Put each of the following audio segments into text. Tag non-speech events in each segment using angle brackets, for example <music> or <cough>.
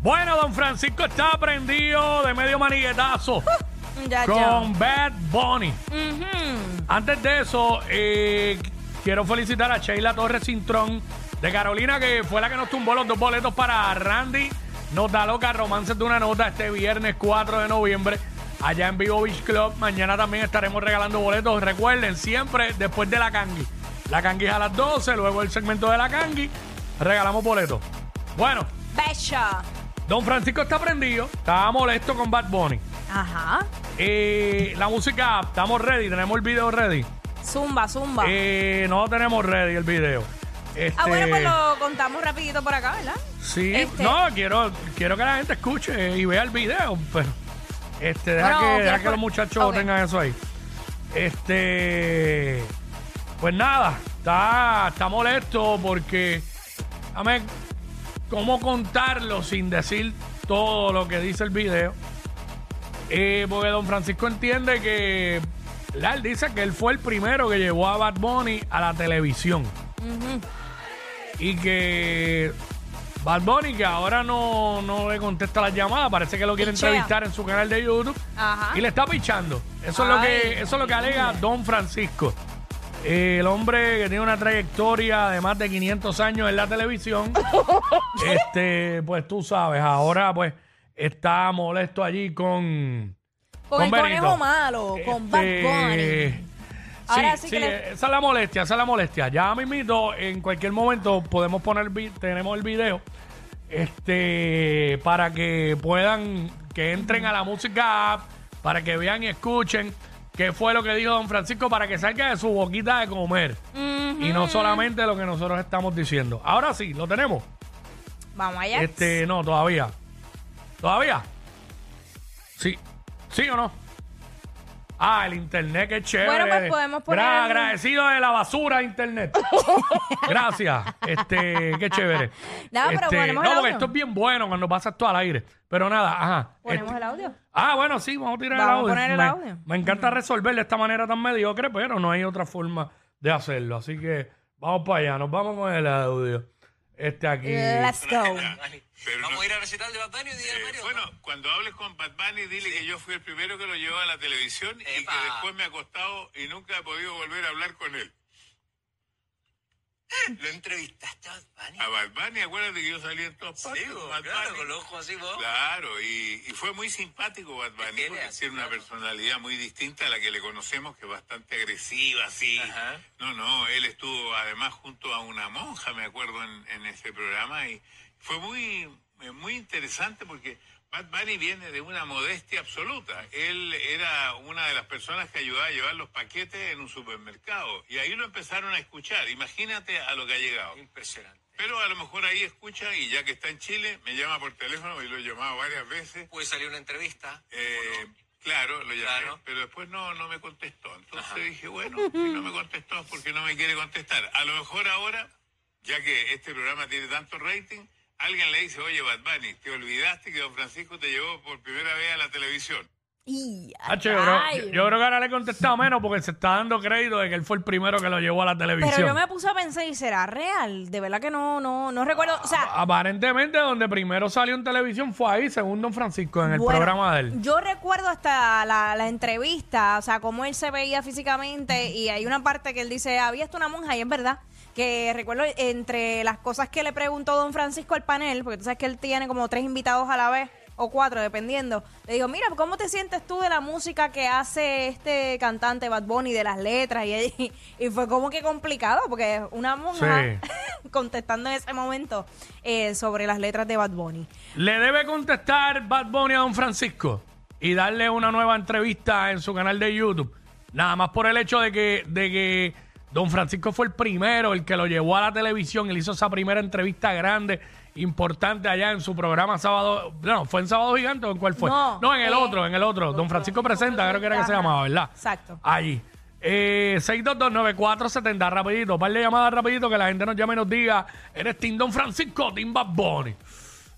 Bueno, don Francisco está prendido de medio maniguetazo Ya, ya. con Bad Bunny. Antes de eso, eh, quiero felicitar a Sheila Torres Cintrón de Carolina, que fue la que nos tumbó los dos boletos para Randy Nota Loca Romances de una Nota este viernes 4 de noviembre allá en Vivo Beach Club. Mañana también estaremos regalando boletos. Recuerden, siempre después de la Kangi. La Kangi es a las 12, luego el segmento de la Kangi, regalamos boletos. Bueno, Besha. Don Francisco está prendido, estaba molesto con Bad Bunny. Ajá. Eh, la música, estamos ready, tenemos el video ready. Zumba, zumba. Eh, no tenemos ready el video. Este, ah, bueno, pues lo contamos rapidito por acá, ¿verdad? Sí, este- no, quiero, quiero que la gente escuche y vea el video, pero este, deja Bueno, que, ¿quieres deja que por- los muchachos Ok. tengan eso ahí. Este, pues nada, está, está molesto porque, dame, ¿cómo contarlo sin decir todo lo que dice el video? Eh, porque don Francisco entiende que, ¿verdad? él dice que él fue el primero que llevó a Bad Bunny a la televisión y que Bad Bunny, que ahora no, no le contesta las llamadas, parece que lo quiere Pichea. entrevistar en su canal de YouTube Ajá. y le está pichando. Eso es lo que eso es lo que alega Don Francisco. El hombre que tiene una trayectoria de más de 500 años en la televisión, <laughs> este, pues tú sabes, ahora pues está molesto allí con con, el Benito. conejo malo, con Bad Este, Bunny. Ahora sí, sí sí, que le- esa es la molestia, esa es la molestia. Ya mismito, en cualquier momento podemos poner, vi- tenemos el video, este, para que puedan, que entren a la música app, para que vean y escuchen qué fue lo que dijo don Francisco, para que salga de su boquita de comer. Y no solamente lo que nosotros estamos diciendo. Ahora sí, lo tenemos. Vamos allá. Este, no, todavía. ¿Todavía? Sí. ¿Sí o no? Ah, el internet, qué chévere. Bueno, pues podemos poner- Gra- agradecido de la basura internet. <laughs> Gracias. Este, qué chévere. No, pero Este, ponemos no, el porque audio. esto es bien bueno cuando pasa esto al aire. Pero nada, ajá. Ponemos Este- el audio. Ah, bueno, sí, vamos a tirar Vamos a el audio. poner el me, audio. me encanta resolver de esta manera tan mediocre, pero no hay otra forma de hacerlo. Así que vamos para allá, nos vamos con el audio. Este aquí. Let's go. Pero Vamos no- a ir a recital de Bad Bunny, dile eh, Mario. bueno, cuando hables con Bad Bunny, dile que yo fui el primero que lo llevó a la televisión y que después me ha costado y nunca he podido volver a hablar con él. ¿Lo entrevistaste a Bad Bunny? A Bad Bunny, acuérdate que yo salí en todas Sí, partes. vos, Bad claro, Bunny. con los ojos así vos. Claro, y, y fue muy simpático Bad Bunny, porque así, tiene una personalidad muy distinta a la que le conocemos, que es bastante agresiva, así. Ajá. No, no, él estuvo además junto a una monja, me acuerdo, en, en ese programa, y fue muy, muy interesante porque Bad Bunny viene de una modestia absoluta. Él era una de las personas que ayudaba a llevar los paquetes en un supermercado, y ahí lo empezaron a escuchar. Imagínate a lo que ha llegado. Impresionante. Pero a lo mejor ahí escucha y ya que está en Chile, me llama por teléfono y lo he llamado varias veces. Puede salir una entrevista. Eh, claro, lo llamé, Claro. pero después no, no me contestó. Entonces dije, bueno, si no me contestó es porque no me quiere contestar. A lo mejor ahora, ya que este programa tiene tanto rating, alguien le dice, oye, Bad Bunny, te olvidaste que don Francisco te llevó por primera vez a la televisión. Y, Hacho, yo, creo, ay. yo- yo creo que ahora le he contestado menos porque se está dando crédito de que él fue el primero que lo llevó a la televisión. Pero yo me puse a pensar, ¿y será real? De verdad que no, no, no recuerdo. O sea, Aparentemente, donde primero salió en televisión fue ahí, según Don Francisco, en el Bueno, programa de él. Yo recuerdo hasta la, la entrevista, o sea, cómo él se veía físicamente y hay una parte que él dice, había hasta una monja y es verdad que recuerdo entre las cosas que le preguntó don Francisco al panel, porque tú sabes que él tiene como tres invitados a la vez o cuatro, dependiendo. Le digo, mira, ¿cómo te sientes tú de la música que hace este cantante Bad Bunny, de las letras? Y, y fue como que complicado, porque una monja <laughs> contestando en ese momento eh, sobre las letras de Bad Bunny. Le debe contestar Bad Bunny a Don Francisco y darle una nueva entrevista en su canal de YouTube. Nada más por el hecho de que, de que Don Francisco fue el primero, el que lo llevó a la televisión, él hizo esa primera entrevista grande importante allá en su programa Sábado. No, ¿fue en Sábado Gigante o en cuál fue? No, en el eh, otro, en el otro. Don Francisco Presenta, creo que era que se llamaba, ¿verdad? Exacto. Allí. Eh, 6229470, rapidito, par de llamadas rapidito que la gente nos llame y nos diga, ¿eres Team Don Francisco o Team Bad Bunny?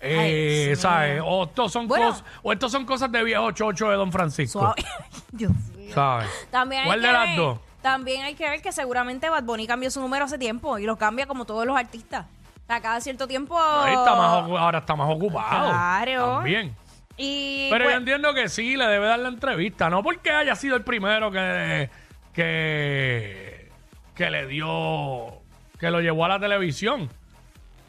Eh, Ay, ¿sabes? mío. O estos son Bueno. cosas, o estos son cosas de viejo chocho de Don Francisco. Suave. <laughs> Dios mío. ¿Sabes? También hay ¿Cuál de las dos? También hay que ver que seguramente Bad Bunny cambió su número hace tiempo y lo cambia como todos los artistas. O sea, cada cierto tiempo. Ahí está más ocu- ahora está más ocupado. Claro. También. Y Pero pues, yo entiendo que sí, le debe dar la entrevista, no porque haya sido el primero que, que, que le dio, que lo llevó a la televisión.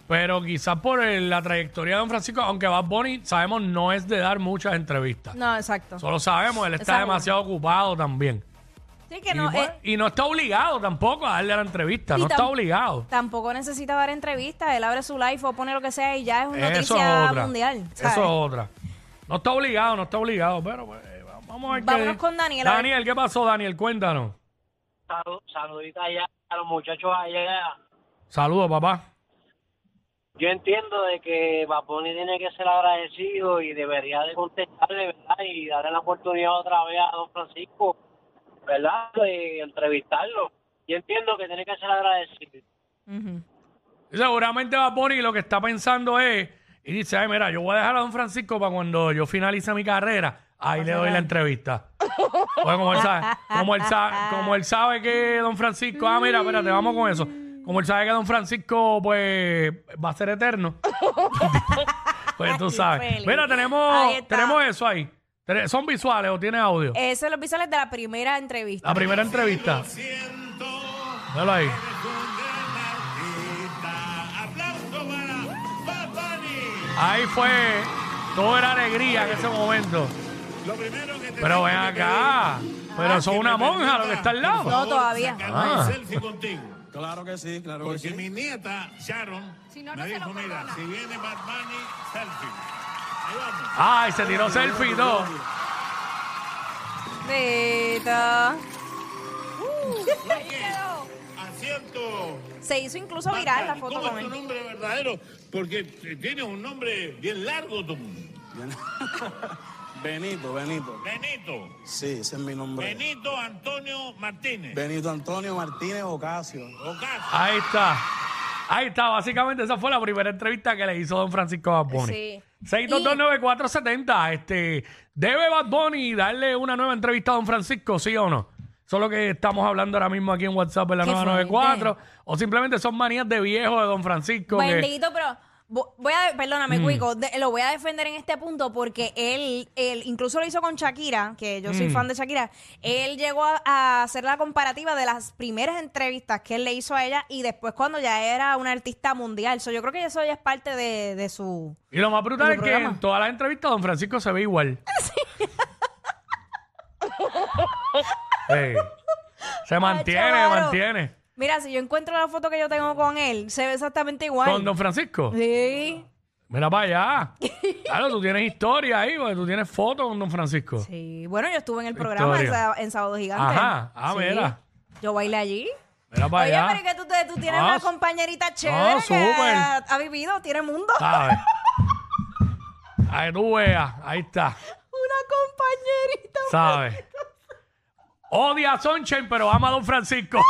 Pero quizás por el- la trayectoria de Don Francisco, aunque Bad Bunny, sabemos, no es de dar muchas entrevistas. No, exacto. Solo sabemos, él está demasiado ocupado también. Sí, que y, no, pues, eh, y no está obligado tampoco a darle la entrevista, no está obligado. tampoco necesita dar entrevistas. Él abre su live o pone lo que sea y ya es una Eso es noticia otra. mundial. Eso es otra. No está obligado, no está obligado, pero pues, eh, vamos a ver qué- Vámonos con Daniel, a ver. Daniel, ¿qué pasó, Daniel? Cuéntanos. Salud, saludita allá a los muchachos allá. Saludos, papá. Yo entiendo de que Baboni tiene que ser agradecido y debería de contestarle, ¿verdad? Y darle la oportunidad otra vez a don Francisco, ¿verdad? De entrevistarlo. Yo entiendo que tiene que ser agradecido. Y seguramente va Bunny lo que está pensando es, y dice, ay, mira, yo voy a dejar a Don Francisco para cuando yo finalice mi carrera, ahí le doy la entrevista. Pues como él sabe, como él sabe, como él sabe que Don Francisco, ah, mira, espérate, vamos con eso. Como él sabe que Don Francisco, pues, va a ser eterno. <laughs> <laughs> pues tú sabes. Mira, tenemos, tenemos eso ahí. ¿Son visuales o tiene audio? Esos son los visuales de la primera entrevista. La primera entrevista. Míralo ahí. Aplauso para Bad Bunny. Ahí fue. Todo era alegría en ese momento. Pero ven acá. Pero son una monja lo que está al lado. No, todavía. Ah. un selfie contigo. Claro que sí, claro que Porque sí. mi nieta, Sharon, me dijo, mira, si viene Bad Bunny, selfie. Ay, se tiró selfie todo. Beta. Asiento. Se hizo incluso viral la foto ¿Cómo con es tu él. nombre verdadero? Porque tienes un nombre bien largo, tú. Benito, Benito. Benito. Sí, ese es mi nombre. Benito Antonio Martínez. Benito Antonio Martínez Ocasio. Ocasio. Ahí está. Ahí está. Básicamente esa fue la primera entrevista que le hizo Don Francisco Bad Bunny. Sí. 6229470. Este, ¿Debe Bad Bunny darle una nueva entrevista a Don Francisco, sí o no? Eso es lo que estamos hablando ahora mismo aquí en WhatsApp en la Qué 994. O simplemente son manías de viejo de Don Francisco. que- Bendito, pero voy a, perdóname, Mm. Cuico, de- lo voy a defender en este punto porque él, él incluso lo hizo con Shakira, que yo Mm. soy fan de Shakira. Él llegó a, a hacer la comparativa de las primeras entrevistas que él le hizo a ella y después cuando ya era una artista mundial. So, yo creo que eso ya es parte de, de su. Y lo más brutal es que en todas las entrevistas Don Francisco se ve igual. <laughs> Sí. Se mantiene, chaval. mantiene. Mira, si yo encuentro la foto que yo tengo con él, se ve exactamente igual. Con Don Francisco. Sí. Mira para allá. Claro, tú tienes historia ahí, porque tú tienes fotos con Don Francisco. Sí. Bueno, yo estuve en el programa en, Sábado Gigante. Ajá. Ah, Sí. mira. Yo bailé allí. Mira para Oye, allá. pero es que tú, te- tú tienes Ah, una compañerita chévere que súper. ha, ha vivido, tiene mundo. ¿Sabes? <laughs> Ahí tú veas. Ahí está. Una compañerita. ¿Sabes? Odia a Sunshine, pero ama a Don Francisco. <laughs>